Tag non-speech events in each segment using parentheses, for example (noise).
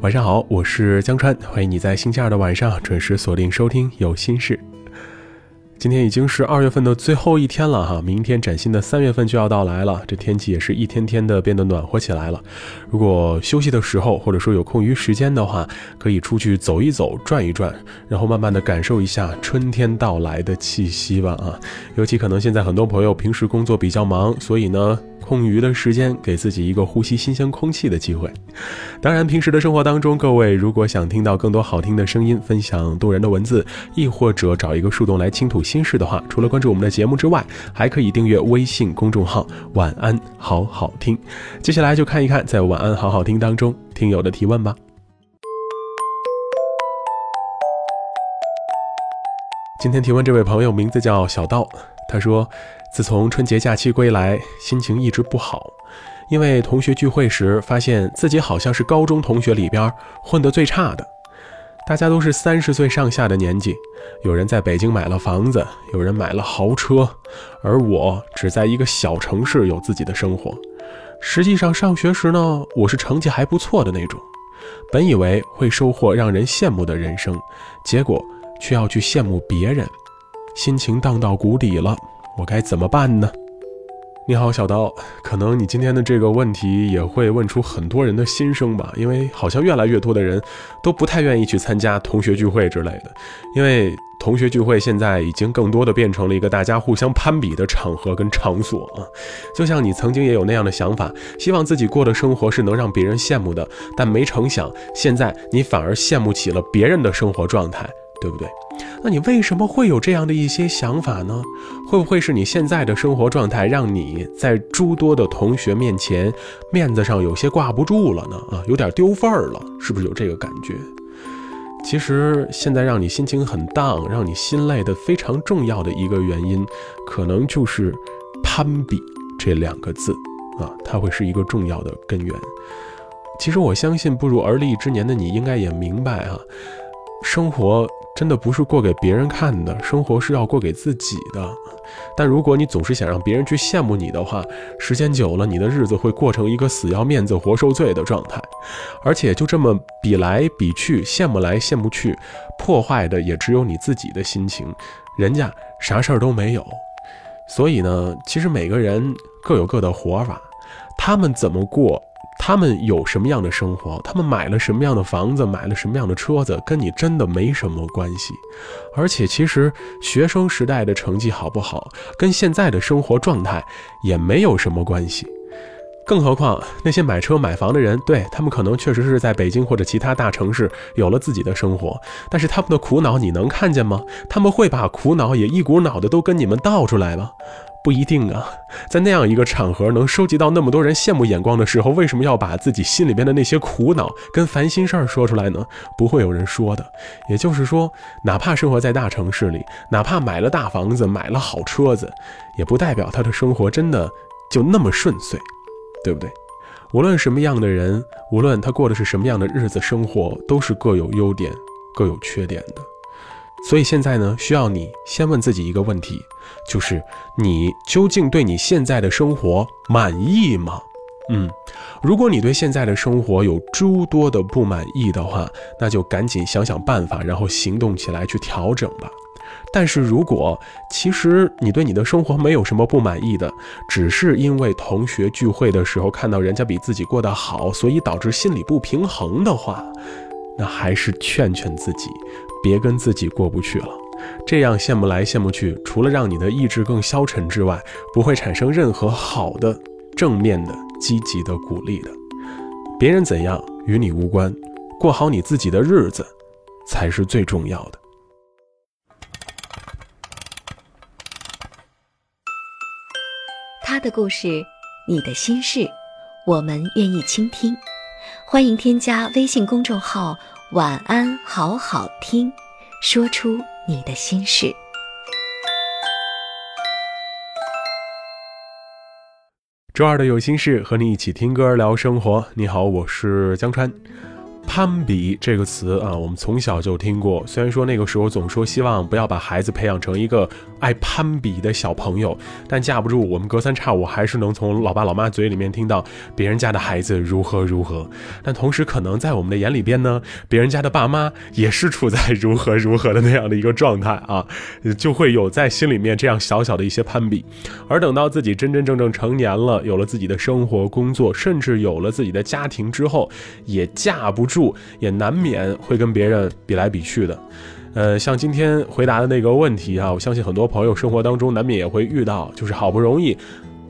晚上好，我是江川，欢迎你在星期二的晚上准时锁定收听《有心事》。今天已经是二月份的最后一天了哈，明天崭新的三月份就要到来了。这天气也是一天天的变得暖和起来了。如果休息的时候，或者说有空余时间的话，可以出去走一走、转一转，然后慢慢的感受一下春天到来的气息吧啊！尤其可能现在很多朋友平时工作比较忙，所以呢。空余的时间，给自己一个呼吸新鲜空气的机会。当然，平时的生活当中，各位如果想听到更多好听的声音，分享动人的文字，亦或者找一个树洞来倾吐心事的话，除了关注我们的节目之外，还可以订阅微信公众号“晚安好好听”。接下来就看一看在“晚安好好听”当中听友的提问吧。今天提问这位朋友名字叫小刀，他说。自从春节假期归来，心情一直不好，因为同学聚会时发现自己好像是高中同学里边混得最差的。大家都是三十岁上下的年纪，有人在北京买了房子，有人买了豪车，而我只在一个小城市有自己的生活。实际上上学时呢，我是成绩还不错的那种，本以为会收获让人羡慕的人生，结果却要去羡慕别人，心情荡到谷底了。我该怎么办呢？你好，小刀，可能你今天的这个问题也会问出很多人的心声吧，因为好像越来越多的人都不太愿意去参加同学聚会之类的，因为同学聚会现在已经更多的变成了一个大家互相攀比的场合跟场所啊。就像你曾经也有那样的想法，希望自己过的生活是能让别人羡慕的，但没成想，现在你反而羡慕起了别人的生活状态。对不对？那你为什么会有这样的一些想法呢？会不会是你现在的生活状态让你在诸多的同学面前面子上有些挂不住了呢？啊，有点丢份儿了，是不是有这个感觉？其实现在让你心情很荡，让你心累的非常重要的一个原因，可能就是攀比这两个字啊，它会是一个重要的根源。其实我相信步入而立之年的你应该也明白啊，生活。真的不是过给别人看的，生活是要过给自己的。但如果你总是想让别人去羡慕你的话，时间久了，你的日子会过成一个死要面子活受罪的状态。而且就这么比来比去，羡慕来羡慕去，破坏的也只有你自己的心情，人家啥事儿都没有。所以呢，其实每个人各有各的活法，他们怎么过。他们有什么样的生活？他们买了什么样的房子？买了什么样的车子？跟你真的没什么关系。而且，其实学生时代的成绩好不好，跟现在的生活状态也没有什么关系。更何况那些买车买房的人，对他们可能确实是在北京或者其他大城市有了自己的生活，但是他们的苦恼你能看见吗？他们会把苦恼也一股脑的都跟你们倒出来吗？不一定啊，在那样一个场合能收集到那么多人羡慕眼光的时候，为什么要把自己心里边的那些苦恼跟烦心事儿说出来呢？不会有人说的。也就是说，哪怕生活在大城市里，哪怕买了大房子、买了好车子，也不代表他的生活真的就那么顺遂，对不对？无论什么样的人，无论他过的是什么样的日子，生活都是各有优点、各有缺点的。所以现在呢，需要你先问自己一个问题，就是你究竟对你现在的生活满意吗？嗯，如果你对现在的生活有诸多的不满意的话，那就赶紧想想办法，然后行动起来去调整吧。但是如果其实你对你的生活没有什么不满意的，只是因为同学聚会的时候看到人家比自己过得好，所以导致心理不平衡的话，那还是劝劝自己。别跟自己过不去了，这样羡慕来羡慕去，除了让你的意志更消沉之外，不会产生任何好的、正面的、积极的鼓励的。别人怎样与你无关，过好你自己的日子，才是最重要的。他的故事，你的心事，我们愿意倾听。欢迎添加微信公众号。晚安，好好听，说出你的心事。周二的有心事，和你一起听歌聊生活。你好，我是江川。攀比这个词啊，我们从小就听过。虽然说那个时候总说希望不要把孩子培养成一个爱攀比的小朋友，但架不住我们隔三差五还是能从老爸老妈嘴里面听到别人家的孩子如何如何。但同时，可能在我们的眼里边呢，别人家的爸妈也是处在如何如何的那样的一个状态啊，就会有在心里面这样小小的一些攀比。而等到自己真真正正成年了，有了自己的生活、工作，甚至有了自己的家庭之后，也架不住。也难免会跟别人比来比去的，呃，像今天回答的那个问题啊，我相信很多朋友生活当中难免也会遇到，就是好不容易。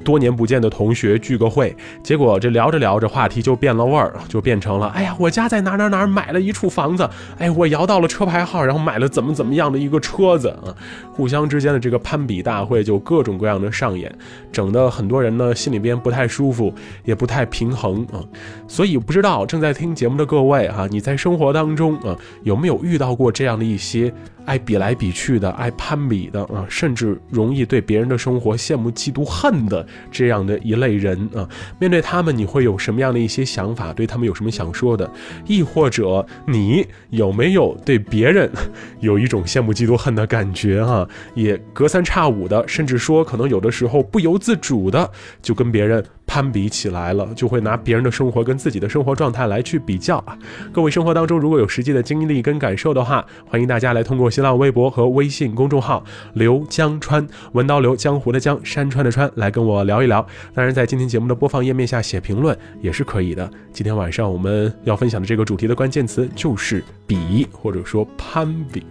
多年不见的同学聚个会，结果这聊着聊着话题就变了味儿，就变成了哎呀，我家在哪哪哪买了一处房子，哎，我摇到了车牌号，然后买了怎么怎么样的一个车子啊，互相之间的这个攀比大会就各种各样的上演，整的很多人呢心里边不太舒服，也不太平衡啊。所以不知道正在听节目的各位哈，你在生活当中啊有没有遇到过这样的一些？爱比来比去的，爱攀比的啊，甚至容易对别人的生活羡慕、嫉妒、恨的这样的一类人啊，面对他们，你会有什么样的一些想法？对他们有什么想说的？亦或者你有没有对别人 (laughs) 有一种羡慕、嫉妒、恨的感觉？哈，也隔三差五的，甚至说可能有的时候不由自主的就跟别人。攀比起来了，就会拿别人的生活跟自己的生活状态来去比较啊。各位生活当中如果有实际的经历跟感受的话，欢迎大家来通过新浪微博和微信公众号“刘江川文刀刘江湖的江山川的川”来跟我聊一聊。当然，在今天节目的播放页面下写评论也是可以的。今天晚上我们要分享的这个主题的关键词就是比，或者说攀比。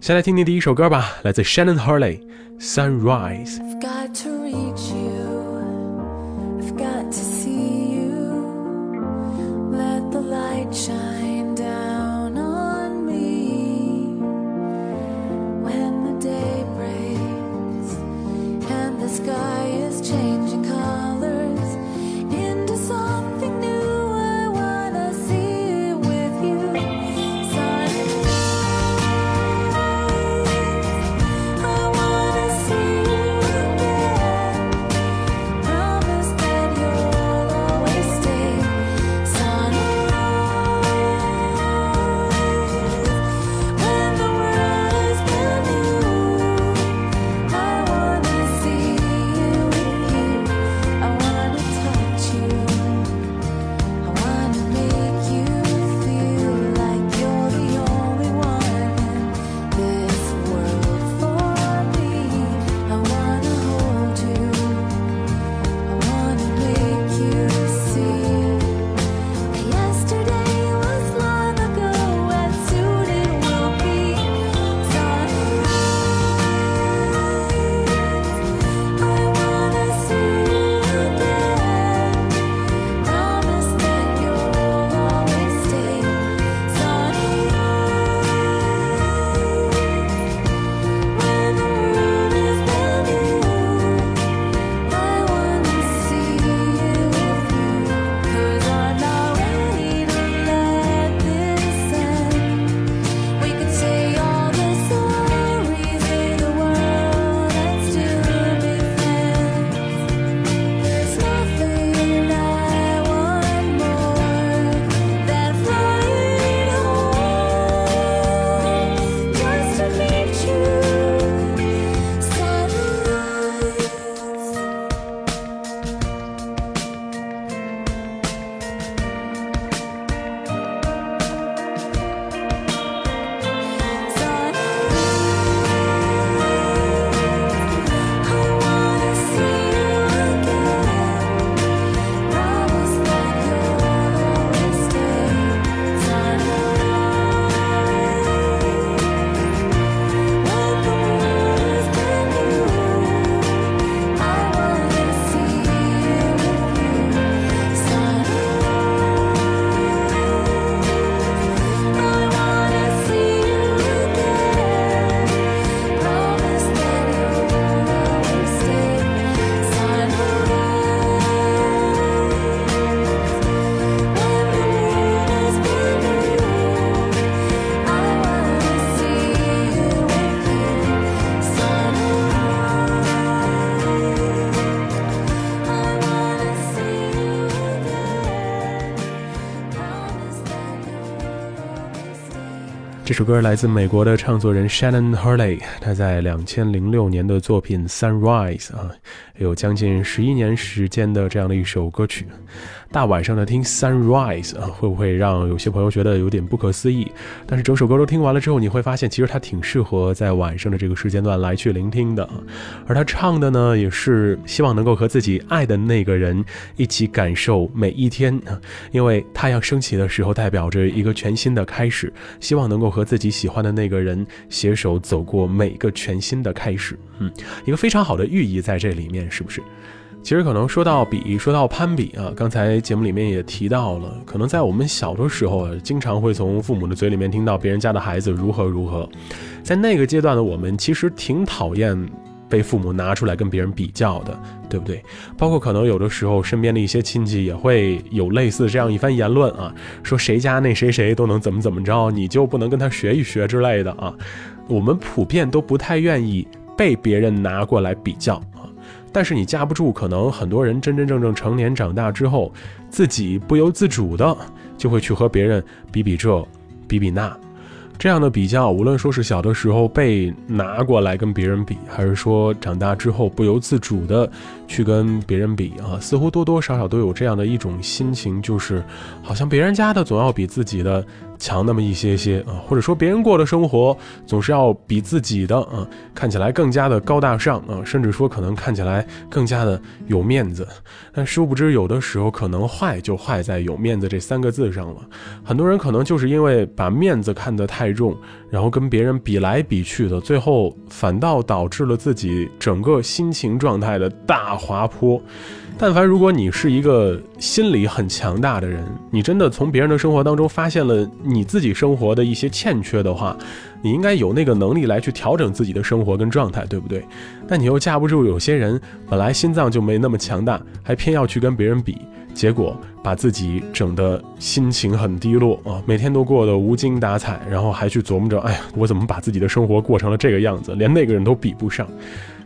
先来听听第一首歌吧，来自 Shannon Hurley，《Sunrise》。这首歌来自美国的唱作人 Shannon Hurley，他在两千零六年的作品《Sunrise》啊，有将近十一年时间的这样的一首歌曲。大晚上的听 Sunrise 啊，会不会让有些朋友觉得有点不可思议？但是整首歌都听完了之后，你会发现其实它挺适合在晚上的这个时间段来去聆听的。而他唱的呢，也是希望能够和自己爱的那个人一起感受每一天，因为太阳升起的时候代表着一个全新的开始，希望能够和自己喜欢的那个人携手走过每个全新的开始。嗯，一个非常好的寓意在这里里面，是不是？其实可能说到比，说到攀比啊，刚才节目里面也提到了，可能在我们小的时候啊，经常会从父母的嘴里面听到别人家的孩子如何如何，在那个阶段的我们其实挺讨厌被父母拿出来跟别人比较的，对不对？包括可能有的时候身边的一些亲戚也会有类似这样一番言论啊，说谁家那谁谁都能怎么怎么着，你就不能跟他学一学之类的啊，我们普遍都不太愿意被别人拿过来比较。但是你架不住，可能很多人真真正正成年长大之后，自己不由自主的就会去和别人比比这，比比那。这样的比较，无论说是小的时候被拿过来跟别人比，还是说长大之后不由自主的去跟别人比啊，似乎多多少少都有这样的一种心情，就是好像别人家的总要比自己的。强那么一些些啊，或者说别人过的生活总是要比自己的啊看起来更加的高大上啊，甚至说可能看起来更加的有面子。但殊不知，有的时候可能坏就坏在有面子这三个字上了。很多人可能就是因为把面子看得太重，然后跟别人比来比去的，最后反倒导致了自己整个心情状态的大滑坡。但凡如果你是一个心理很强大的人，你真的从别人的生活当中发现了你自己生活的一些欠缺的话，你应该有那个能力来去调整自己的生活跟状态，对不对？但你又架不住有些人本来心脏就没那么强大，还偏要去跟别人比，结果把自己整的心情很低落啊，每天都过得无精打采，然后还去琢磨着，哎呀，我怎么把自己的生活过成了这个样子，连那个人都比不上。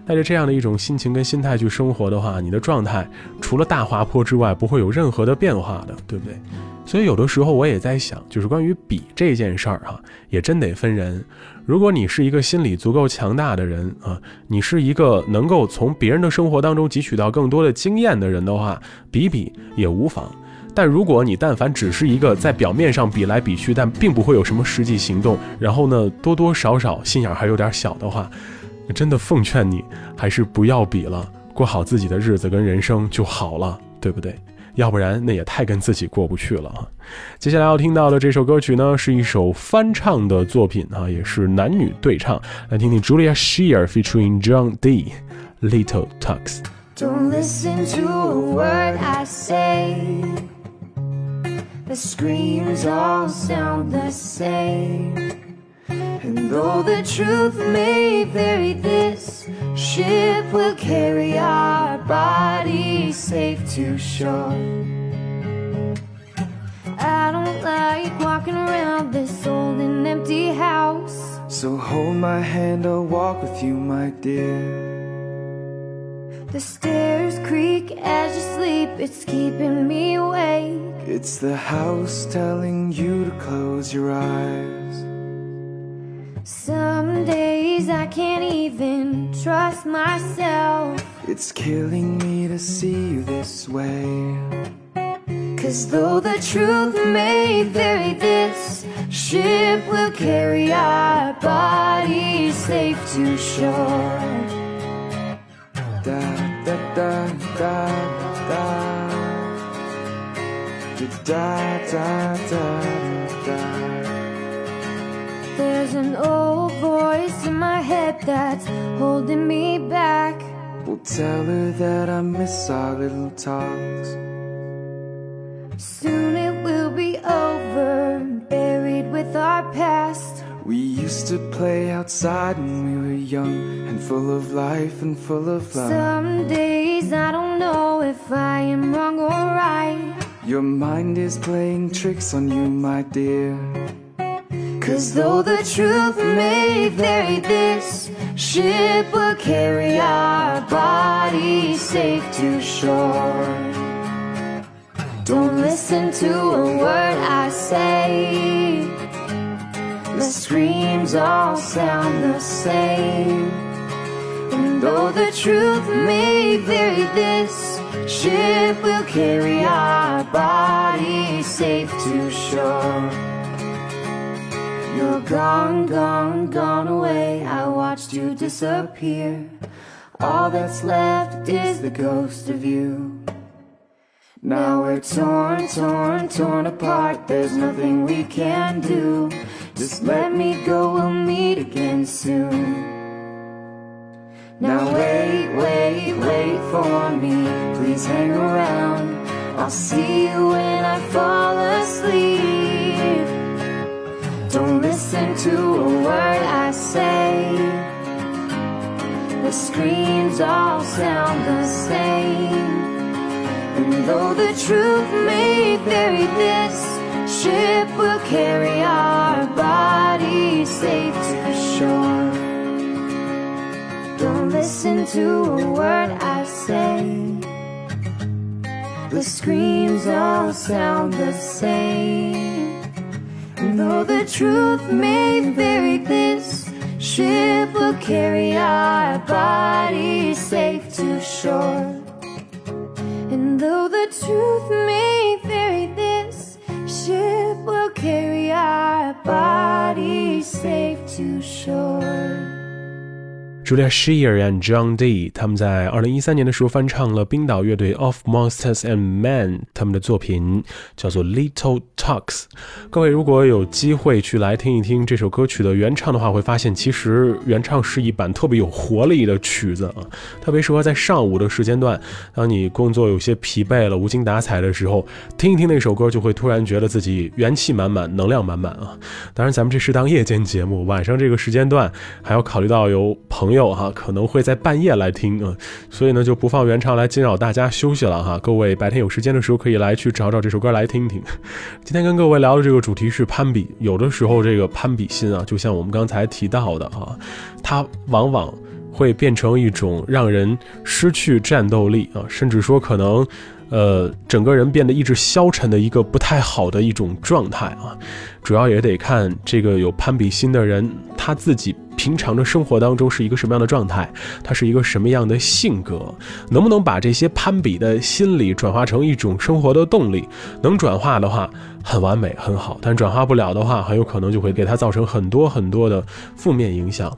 带着这样的一种心情跟心态去生活的话，你的状态除了大滑坡之外，不会有任何的变化的，对不对？所以有的时候我也在想，就是关于比这件事儿哈，也真得分人。如果你是一个心理足够强大的人啊，你是一个能够从别人的生活当中汲取到更多的经验的人的话，比比也无妨。但如果你但凡只是一个在表面上比来比去，但并不会有什么实际行动，然后呢多多少少心眼还有点小的话。真的奉劝你，还是不要比了，过好自己的日子跟人生就好了，对不对？要不然那也太跟自己过不去了啊！接下来要听到的这首歌曲呢，是一首翻唱的作品啊，也是男女对唱，来听听 Julia Shear featuring John D. Little Talks。Don't listen to a word I say. The screams all sound the same. And though the truth may vary, this ship will carry our bodies safe to shore. I don't like walking around this old and empty house. So hold my hand, I'll walk with you, my dear. The stairs creak as you sleep, it's keeping me awake. It's the house telling you to close your eyes. Some days I can't even trust myself. It's killing me to see you this way. Cause though the truth may vary this Ship will carry our bodies safe to shore. Da da da da da. Da da da da, da. There's an old voice in my head that's holding me back. We'll tell her that I miss our little talks. Soon it will be over, buried with our past. We used to play outside when we were young and full of life and full of love. Some days I don't know if I am wrong or right. Your mind is playing tricks on you, my dear. Cause though the truth may vary, this ship will carry our bodies safe to shore. Don't listen to a word I say. The screams all sound the same. And though the truth may vary, this ship will carry our bodies safe to shore. You're gone, gone, gone away. I watched you disappear. All that's left is the ghost of you. Now we're torn, torn, torn apart. There's nothing we can do. Just let me go, we'll meet again soon. Now wait, wait, wait for me. Please hang around. I'll see you when I fall asleep. Don't listen to a word I say. The screams all sound the same. And though the truth may vary, this ship will carry our bodies safe to shore. Don't listen to a word I say. The screams all sound the same. Though the truth may vary, this ship will carry our bodies safe to shore. And though the truth may vary, this ship will carry our bodies safe to shore. Julia Shear and John D，他们在二零一三年的时候翻唱了冰岛乐队 Of Monsters and Men 他们的作品，叫做 Little Talks。各位如果有机会去来听一听这首歌曲的原唱的话，会发现其实原唱是一版特别有活力的曲子啊，特别适合在上午的时间段，当你工作有些疲惫了、无精打采的时候，听一听那首歌，就会突然觉得自己元气满满、能量满满啊。当然，咱们这是当夜间节目，晚上这个时间段还要考虑到有朋友。友哈可能会在半夜来听啊，所以呢就不放原唱来惊扰大家休息了哈。各位白天有时间的时候可以来去找找这首歌来听听。今天跟各位聊的这个主题是攀比，有的时候这个攀比心啊，就像我们刚才提到的啊，它往往会变成一种让人失去战斗力啊，甚至说可能呃整个人变得意志消沉的一个不太好的一种状态啊。主要也得看这个有攀比心的人他自己。平常的生活当中是一个什么样的状态？他是一个什么样的性格？能不能把这些攀比的心理转化成一种生活的动力？能转化的话，很完美，很好；但转化不了的话，很有可能就会给他造成很多很多的负面影响。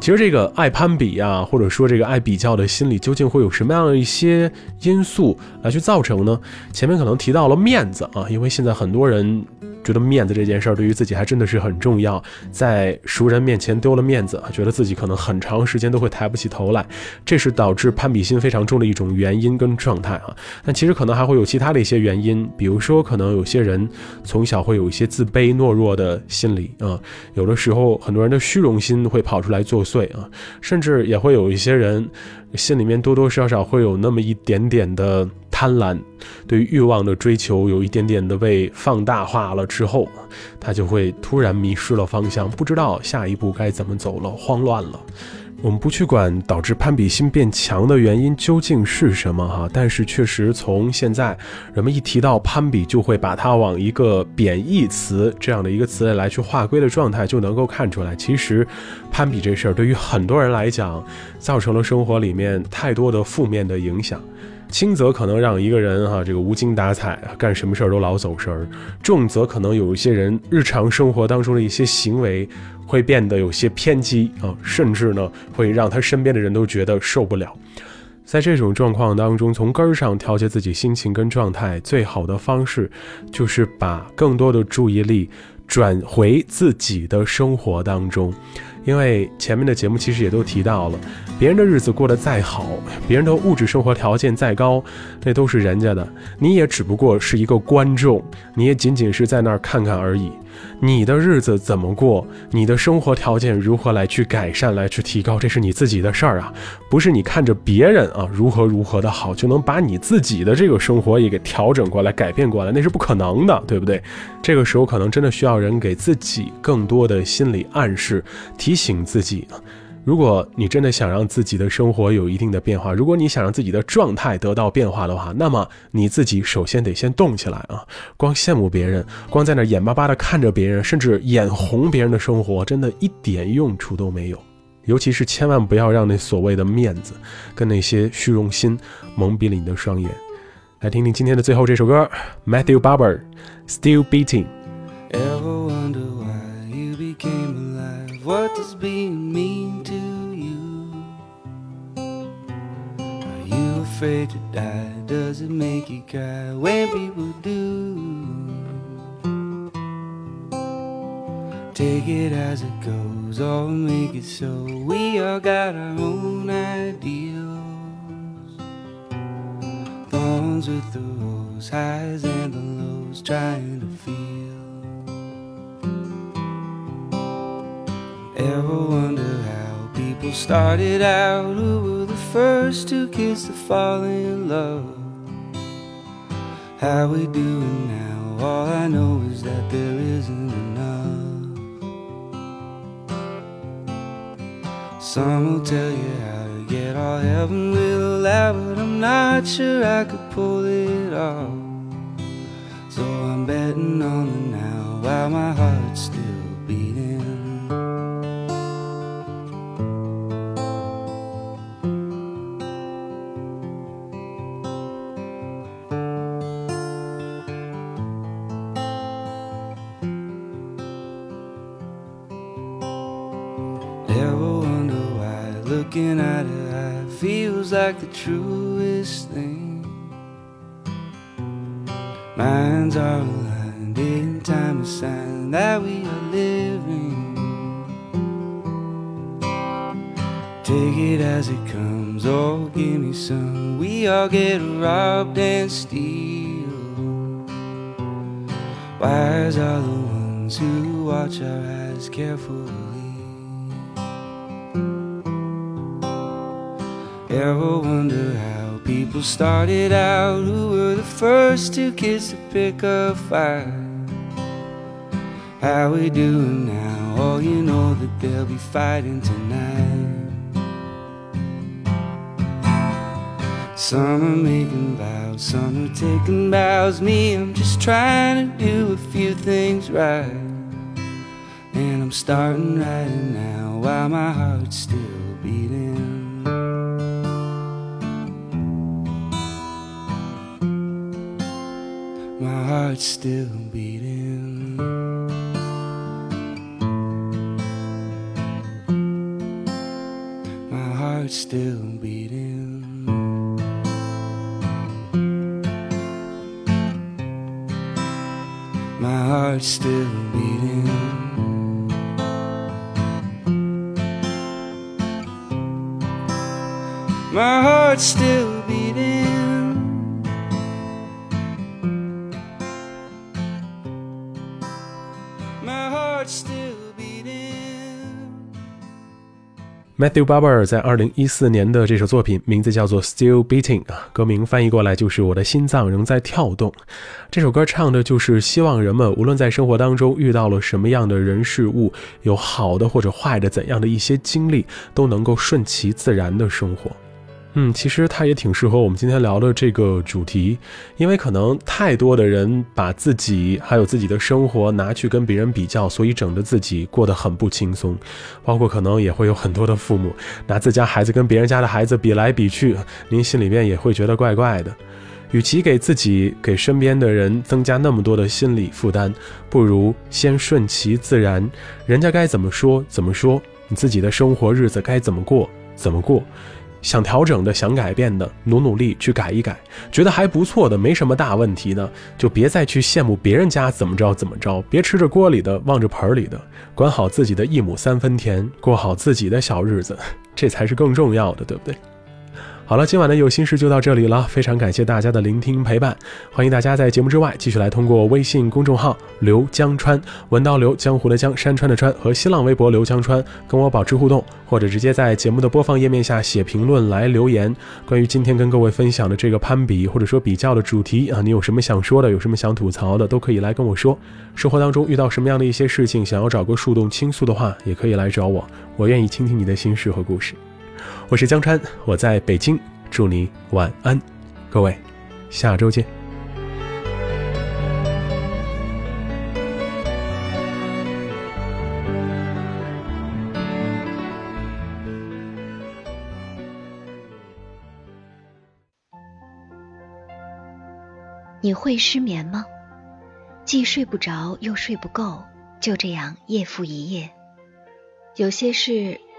其实，这个爱攀比呀，或者说这个爱比较的心理，究竟会有什么样的一些因素来去造成呢？前面可能提到了面子啊，因为现在很多人。觉得面子这件事儿对于自己还真的是很重要，在熟人面前丢了面面子，觉得自己可能很长时间都会抬不起头来，这是导致攀比心非常重的一种原因跟状态啊。但其实可能还会有其他的一些原因，比如说可能有些人从小会有一些自卑懦弱的心理啊，有的时候很多人的虚荣心会跑出来作祟啊，甚至也会有一些人心里面多多少少会有那么一点点的。贪婪，对欲望的追求有一点点的被放大化了之后，他就会突然迷失了方向，不知道下一步该怎么走了，慌乱了。我们不去管导致攀比心变强的原因究竟是什么哈，但是确实从现在人们一提到攀比，就会把它往一个贬义词这样的一个词来去划归的状态，就能够看出来，其实攀比这事儿对于很多人来讲，造成了生活里面太多的负面的影响。轻则可能让一个人哈这个无精打采，干什么事儿都老走神儿；重则可能有一些人日常生活当中的一些行为会变得有些偏激啊，甚至呢会让他身边的人都觉得受不了。在这种状况当中，从根儿上调节自己心情跟状态，最好的方式就是把更多的注意力转回自己的生活当中。因为前面的节目其实也都提到了，别人的日子过得再好，别人的物质生活条件再高，那都是人家的，你也只不过是一个观众，你也仅仅是在那儿看看而已。你的日子怎么过？你的生活条件如何来去改善、来去提高？这是你自己的事儿啊，不是你看着别人啊如何如何的好，就能把你自己的这个生活也给调整过来、改变过来，那是不可能的，对不对？这个时候可能真的需要人给自己更多的心理暗示，提醒自己。如果你真的想让自己的生活有一定的变化，如果你想让自己的状态得到变化的话，那么你自己首先得先动起来啊！光羡慕别人，光在那眼巴巴的看着别人，甚至眼红别人的生活，真的一点用处都没有。尤其是千万不要让那所谓的面子跟那些虚荣心蒙蔽了你的双眼。来听听今天的最后这首歌，Matthew Barber Still Beating。What does being mean afraid to die? Does it make you cry when people do? Take it as it goes, or make it so. We all got our own ideals. Thorns with the rose, highs and the lows, trying to feel. Ever wonder how people started out? First two kids to fall in love? How we doing now? All I know is that there isn't enough. Some will tell you how to get all heaven will allow, but I'm not sure I could pull it off. So I'm betting on the now while my heart's still like the truest thing? Minds are aligned in time, a sign that we are living. Take it as it comes, or give me some. We all get robbed and steal. Wise are the ones who watch our eyes carefully. Ever wonder how people started out? Who were the first two kids to pick a fight? How we doing now? Oh, you know that they'll be fighting tonight. Some are making vows, some are taking bows. Me, I'm just trying to do a few things right. And I'm starting right now while my heart's still Heart's still beating. My heart's still beating. My heart's still beating. My heart's still Matthew Barber 在二零一四年的这首作品名字叫做《Still Beating》啊，歌名翻译过来就是“我的心脏仍在跳动”。这首歌唱的就是希望人们无论在生活当中遇到了什么样的人事物，有好的或者坏的怎样的一些经历，都能够顺其自然的生活。嗯，其实它也挺适合我们今天聊的这个主题，因为可能太多的人把自己还有自己的生活拿去跟别人比较，所以整得自己过得很不轻松。包括可能也会有很多的父母拿自家孩子跟别人家的孩子比来比去，您心里面也会觉得怪怪的。与其给自己、给身边的人增加那么多的心理负担，不如先顺其自然，人家该怎么说怎么说，你自己的生活日子该怎么过怎么过。想调整的、想改变的，努努力去改一改，觉得还不错的、没什么大问题的，就别再去羡慕别人家怎么着怎么着，别吃着锅里的望着盆里的，管好自己的一亩三分田，过好自己的小日子，这才是更重要的，对不对？好了，今晚的有心事就到这里了，非常感谢大家的聆听陪伴，欢迎大家在节目之外继续来通过微信公众号“刘江川”文道刘江湖的江山川的川和新浪微博刘江川跟我保持互动，或者直接在节目的播放页面下写评论来留言。关于今天跟各位分享的这个攀比或者说比较的主题啊，你有什么想说的，有什么想吐槽的，都可以来跟我说。生活当中遇到什么样的一些事情，想要找个树洞倾诉的话，也可以来找我，我愿意倾听你的心事和故事。我是江川，我在北京，祝你晚安，各位，下周见。你会失眠吗？既睡不着又睡不够，就这样夜复一夜。有些事。